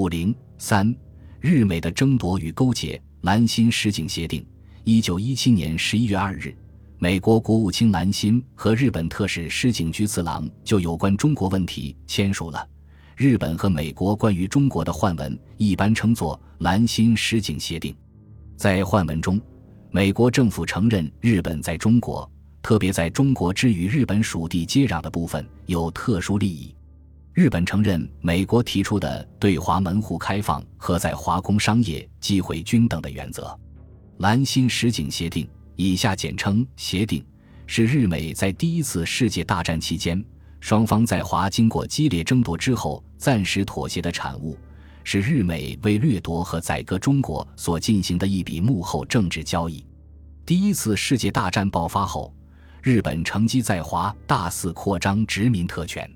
五零三，日美的争夺与勾结。兰心实景协定，一九一七年十一月二日，美国国务卿兰心和日本特使石井菊次郎就有关中国问题签署了日本和美国关于中国的换文，一般称作兰心实景协定。在换文中，美国政府承认日本在中国，特别在中国之与日本属地接壤的部分有特殊利益。日本承认美国提出的对华门户开放和在华工商业机会均等的原则。兰辛实景协定（以下简称协定）是日美在第一次世界大战期间双方在华经过激烈争夺之后暂时妥协的产物，是日美为掠夺和宰割中国所进行的一笔幕后政治交易。第一次世界大战爆发后，日本乘机在华大肆扩张殖民特权。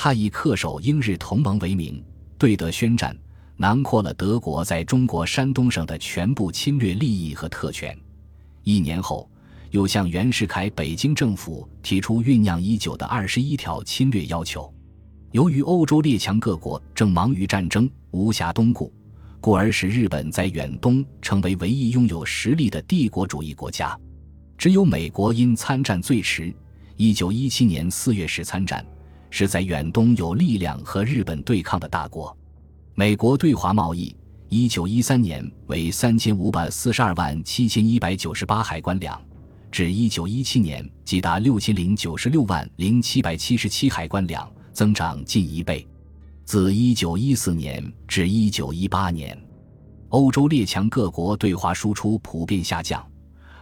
他以恪守英日同盟为名，对德宣战，囊括了德国在中国山东省的全部侵略利益和特权。一年后，又向袁世凯北京政府提出酝酿已久的二十一条侵略要求。由于欧洲列强各国正忙于战争，无暇东顾，故而使日本在远东成为唯一拥有实力的帝国主义国家。只有美国因参战最迟，一九一七年四月时参战。是在远东有力量和日本对抗的大国。美国对华贸易，一九一三年为三千五百四十二万七千一百九十八海关两，至一九一七年即达六千零九十六万零七百七十七海关两，增长近一倍。自一九一四年至一九一八年，欧洲列强各国对华输出普遍下降，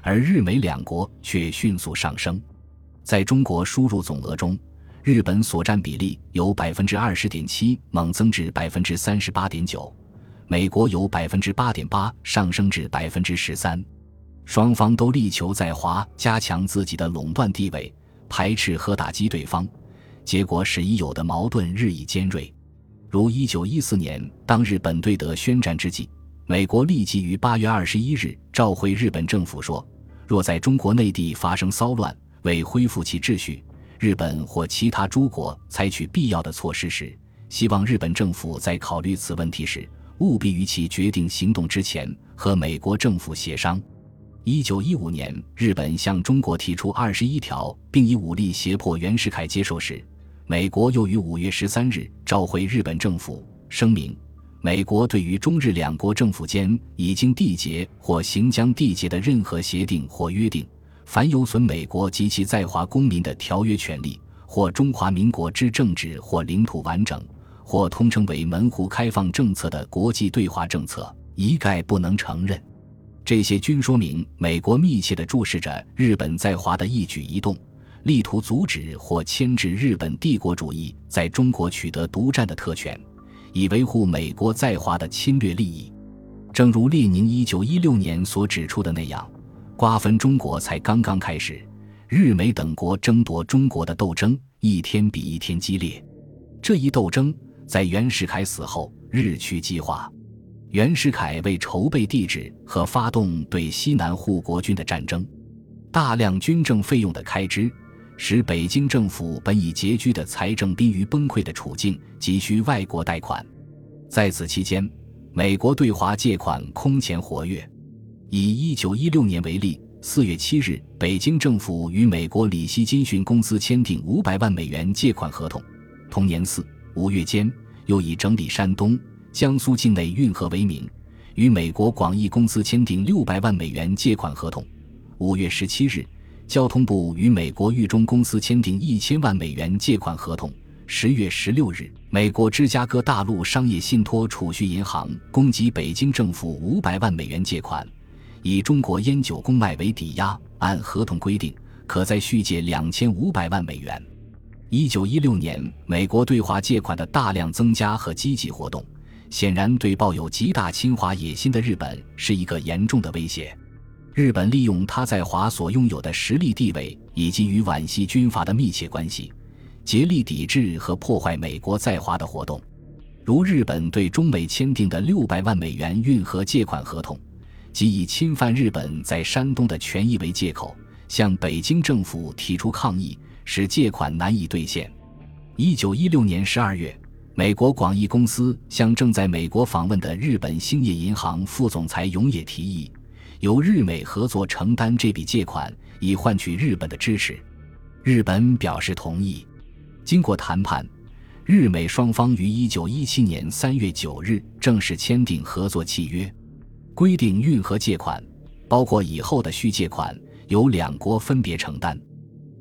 而日美两国却迅速上升。在中国输入总额中，日本所占比例由百分之二十点七猛增至百分之三十八点九，美国由百分之八点八上升至百分之十三，双方都力求在华加强自己的垄断地位，排斥和打击对方，结果使已有的矛盾日益尖锐。如一九一四年，当日本对德宣战之际，美国立即于八月二十一日召回日本政府说，若在中国内地发生骚乱，为恢复其秩序。日本或其他诸国采取必要的措施时，希望日本政府在考虑此问题时，务必于其决定行动之前和美国政府协商。一九一五年，日本向中国提出二十一条，并以武力胁迫袁世凯接受时，美国又于五月十三日召回日本政府，声明：美国对于中日两国政府间已经缔结或行将缔结的任何协定或约定。凡有损美国及其在华公民的条约权利，或中华民国之政治或领土完整，或通称为门户开放政策的国际对华政策，一概不能承认。这些均说明美国密切地注视着日本在华的一举一动，力图阻止或牵制日本帝国主义在中国取得独占的特权，以维护美国在华的侵略利益。正如列宁一九一六年所指出的那样。瓜分中国才刚刚开始，日美等国争夺中国的斗争一天比一天激烈。这一斗争在袁世凯死后日趋激化。袁世凯为筹备帝制和发动对西南护国军的战争，大量军政费用的开支，使北京政府本已拮据的财政濒于崩溃的处境，急需外国贷款。在此期间，美国对华借款空前活跃。以一九一六年为例，四月七日，北京政府与美国里希金逊公司签订五百万美元借款合同。同年四五月间，又以整理山东、江苏境内运河为名，与美国广义公司签订六百万美元借款合同。五月十七日，交通部与美国豫中公司签订一千万美元借款合同。十月十六日，美国芝加哥大陆商业信托储蓄银行供给北京政府五百万美元借款。以中国烟酒公卖为抵押，按合同规定，可再续借两千五百万美元。一九一六年，美国对华借款的大量增加和积极活动，显然对抱有极大侵华野心的日本是一个严重的威胁。日本利用他在华所拥有的实力地位，以及与皖系军阀的密切关系，竭力抵制和破坏美国在华的活动，如日本对中美签订的六百万美元运河借款合同。即以侵犯日本在山东的权益为借口，向北京政府提出抗议，使借款难以兑现。一九一六年十二月，美国广义公司向正在美国访问的日本兴业银行副总裁永野提议，由日美合作承担这笔借款，以换取日本的支持。日本表示同意。经过谈判，日美双方于1917年3月9日正式签订合作契约，规定运河借款，包括以后的续借款，由两国分别承担。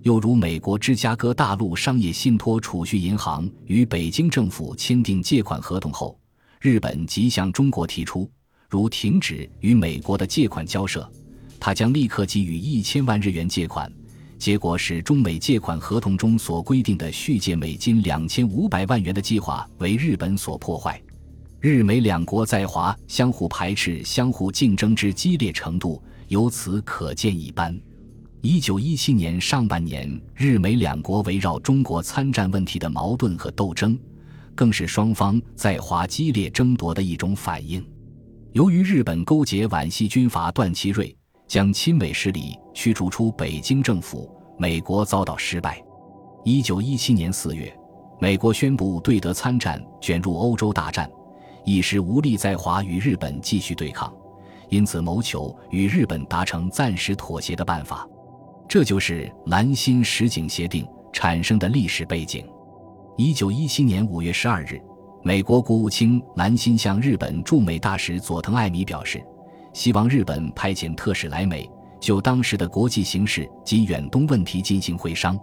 又如美国芝加哥大陆商业信托储蓄银行与北京政府签订借款合同后，日本即向中国提出，如停止与美国的借款交涉，他将立刻给予一千万日元借款。结果使中美借款合同中所规定的续借美金两千五百万元的计划为日本所破坏。日美两国在华相互排斥、相互竞争之激烈程度，由此可见一斑。一九一七年上半年，日美两国围绕中国参战问题的矛盾和斗争，更是双方在华激烈争夺的一种反应。由于日本勾结皖系军阀段祺瑞，将亲美势力驱逐出北京政府，美国遭到失败。一九一七年四月，美国宣布对德参战，卷入欧洲大战，一时无力在华与日本继续对抗，因此谋求与日本达成暂时妥协的办法。这就是兰辛实景协定产生的历史背景。一九一七年五月十二日，美国国务卿兰心向日本驻美大使佐藤爱米表示，希望日本派遣特使来美，就当时的国际形势及远东问题进行会商。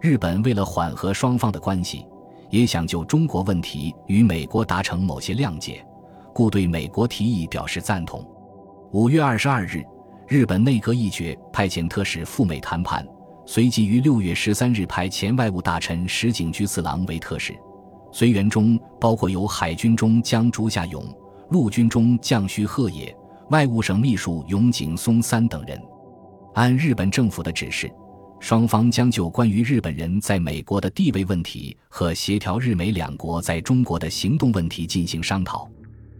日本为了缓和双方的关系，也想就中国问题与美国达成某些谅解，故对美国提议表示赞同。五月二十二日。日本内阁议决派遣特使赴美谈判，随即于六月十三日派前外务大臣石井菊次郎为特使，随员中包括有海军中将竹下勇、陆军中将须贺野、外务省秘书永井松三等人。按日本政府的指示，双方将就关于日本人在美国的地位问题和协调日美两国在中国的行动问题进行商讨。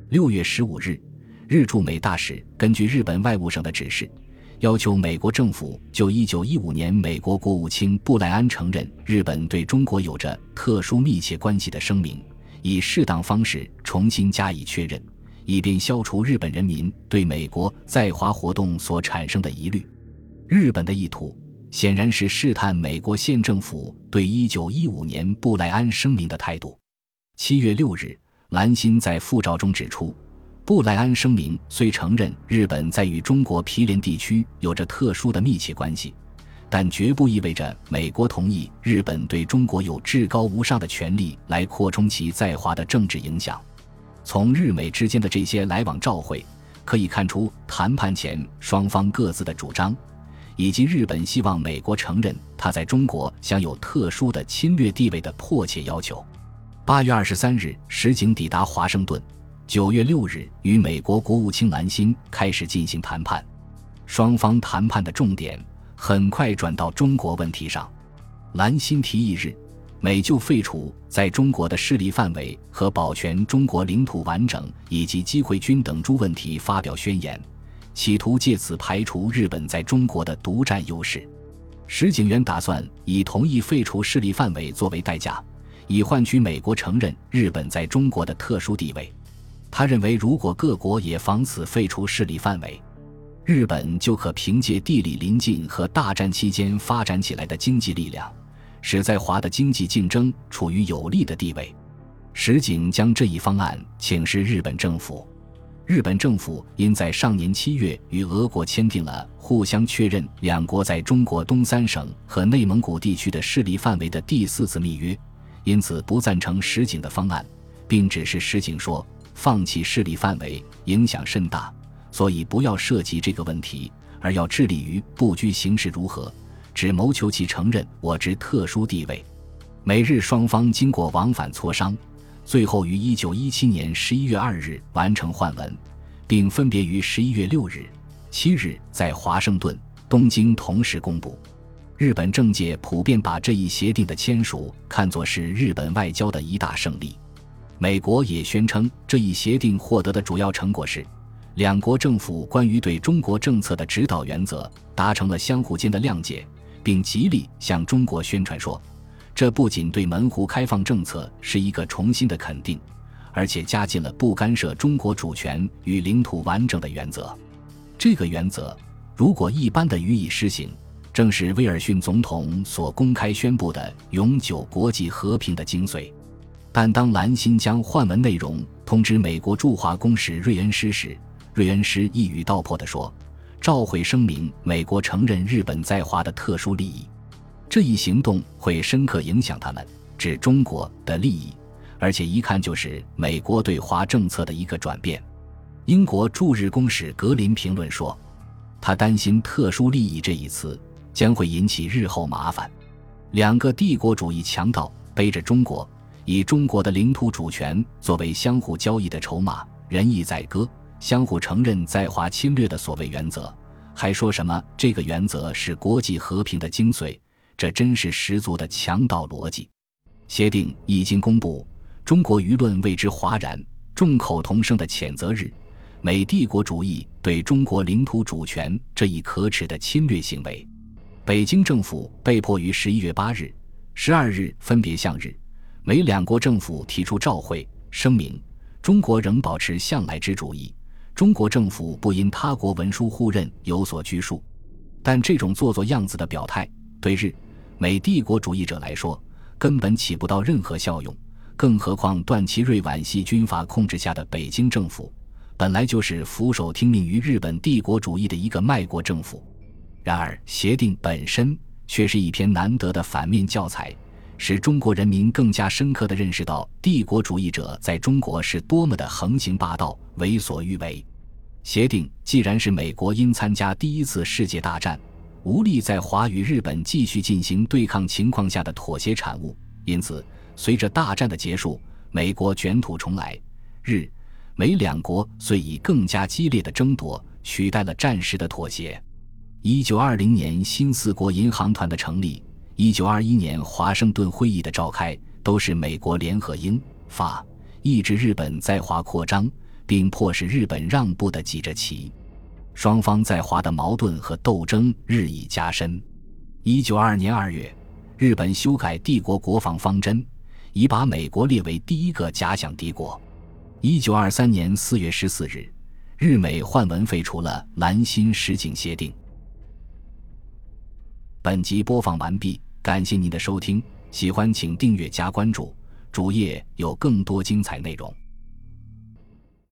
六月十五日。日驻美大使根据日本外务省的指示，要求美国政府就1915年美国国务卿布莱安承认日本对中国有着特殊密切关系的声明，以适当方式重新加以确认，以便消除日本人民对美国在华活动所产生的疑虑。日本的意图显然是试探美国县政府对1915年布莱安声明的态度。7月6日，兰心在复照中指出。布莱安声明虽承认日本在与中国毗邻地区有着特殊的密切关系，但绝不意味着美国同意日本对中国有至高无上的权利来扩充其在华的政治影响。从日美之间的这些来往照会可以看出，谈判前双方各自的主张，以及日本希望美国承认他在中国享有特殊的侵略地位的迫切要求。八月二十三日，石井抵达华盛顿。九月六日，与美国国务卿兰辛开始进行谈判，双方谈判的重点很快转到中国问题上。兰辛提议日美就废除在中国的势力范围和保全中国领土完整以及机会均等诸问题发表宣言，企图借此排除日本在中国的独占优势。石井元打算以同意废除势力范围作为代价，以换取美国承认日本在中国的特殊地位。他认为，如果各国也防此废除势力范围，日本就可凭借地理邻近和大战期间发展起来的经济力量，使在华的经济竞争处于有利的地位。石井将这一方案请示日本政府，日本政府因在上年七月与俄国签订了互相确认两国在中国东三省和内蒙古地区的势力范围的第四次密约，因此不赞成石井的方案，并指示石井说。放弃势力范围影响甚大，所以不要涉及这个问题，而要致力于不拘形势如何，只谋求其承认我之特殊地位。美日双方经过往返磋商，最后于一九一七年十一月二日完成换文，并分别于十一月六日、七日在华盛顿、东京同时公布。日本政界普遍把这一协定的签署看作是日本外交的一大胜利。美国也宣称，这一协定获得的主要成果是，两国政府关于对中国政策的指导原则达成了相互间的谅解，并极力向中国宣传说，这不仅对门户开放政策是一个重新的肯定，而且加进了不干涉中国主权与领土完整的原则。这个原则如果一般的予以施行，正是威尔逊总统所公开宣布的永久国际和平的精髓。但当兰辛将换文内容通知美国驻华公使瑞恩师时，瑞恩师一语道破地说：“照会声明，美国承认日本在华的特殊利益。这一行动会深刻影响他们指中国的利益，而且一看就是美国对华政策的一个转变。”英国驻日公使格林评论说：“他担心‘特殊利益’这一词将会引起日后麻烦。两个帝国主义强盗背着中国。”以中国的领土主权作为相互交易的筹码，仁义在歌，相互承认在华侵略的所谓原则，还说什么这个原则是国际和平的精髓，这真是十足的强盗逻辑。协定一经公布，中国舆论为之哗然，众口同声的谴责日美帝国主义对中国领土主权这一可耻的侵略行为。北京政府被迫于十一月八日、十二日分别向日。美两国政府提出照会声明，中国仍保持向来之主义，中国政府不因他国文书互认有所拘束。但这种做做样子的表态，对日美帝国主义者来说，根本起不到任何效用。更何况段祺瑞皖系军阀控制下的北京政府，本来就是俯首听命于日本帝国主义的一个卖国政府。然而，协定本身却是一篇难得的反面教材。使中国人民更加深刻地认识到帝国主义者在中国是多么的横行霸道、为所欲为。协定既然是美国因参加第一次世界大战，无力在华与日本继续进行对抗情况下的妥协产物，因此随着大战的结束，美国卷土重来，日美两国遂以更加激烈的争夺取代了战时的妥协。一九二零年新四国银行团的成立。一九二一年华盛顿会议的召开，都是美国联合英法抑制日本在华扩张，并迫使日本让步的几着棋。双方在华的矛盾和斗争日益加深。一九二二年二月，日本修改帝国国防方针，已把美国列为第一个假想敌国。一九二三年四月十四日，日美换文废除了《兰辛实景协定》。本集播放完毕，感谢您的收听，喜欢请订阅加关注，主页有更多精彩内容。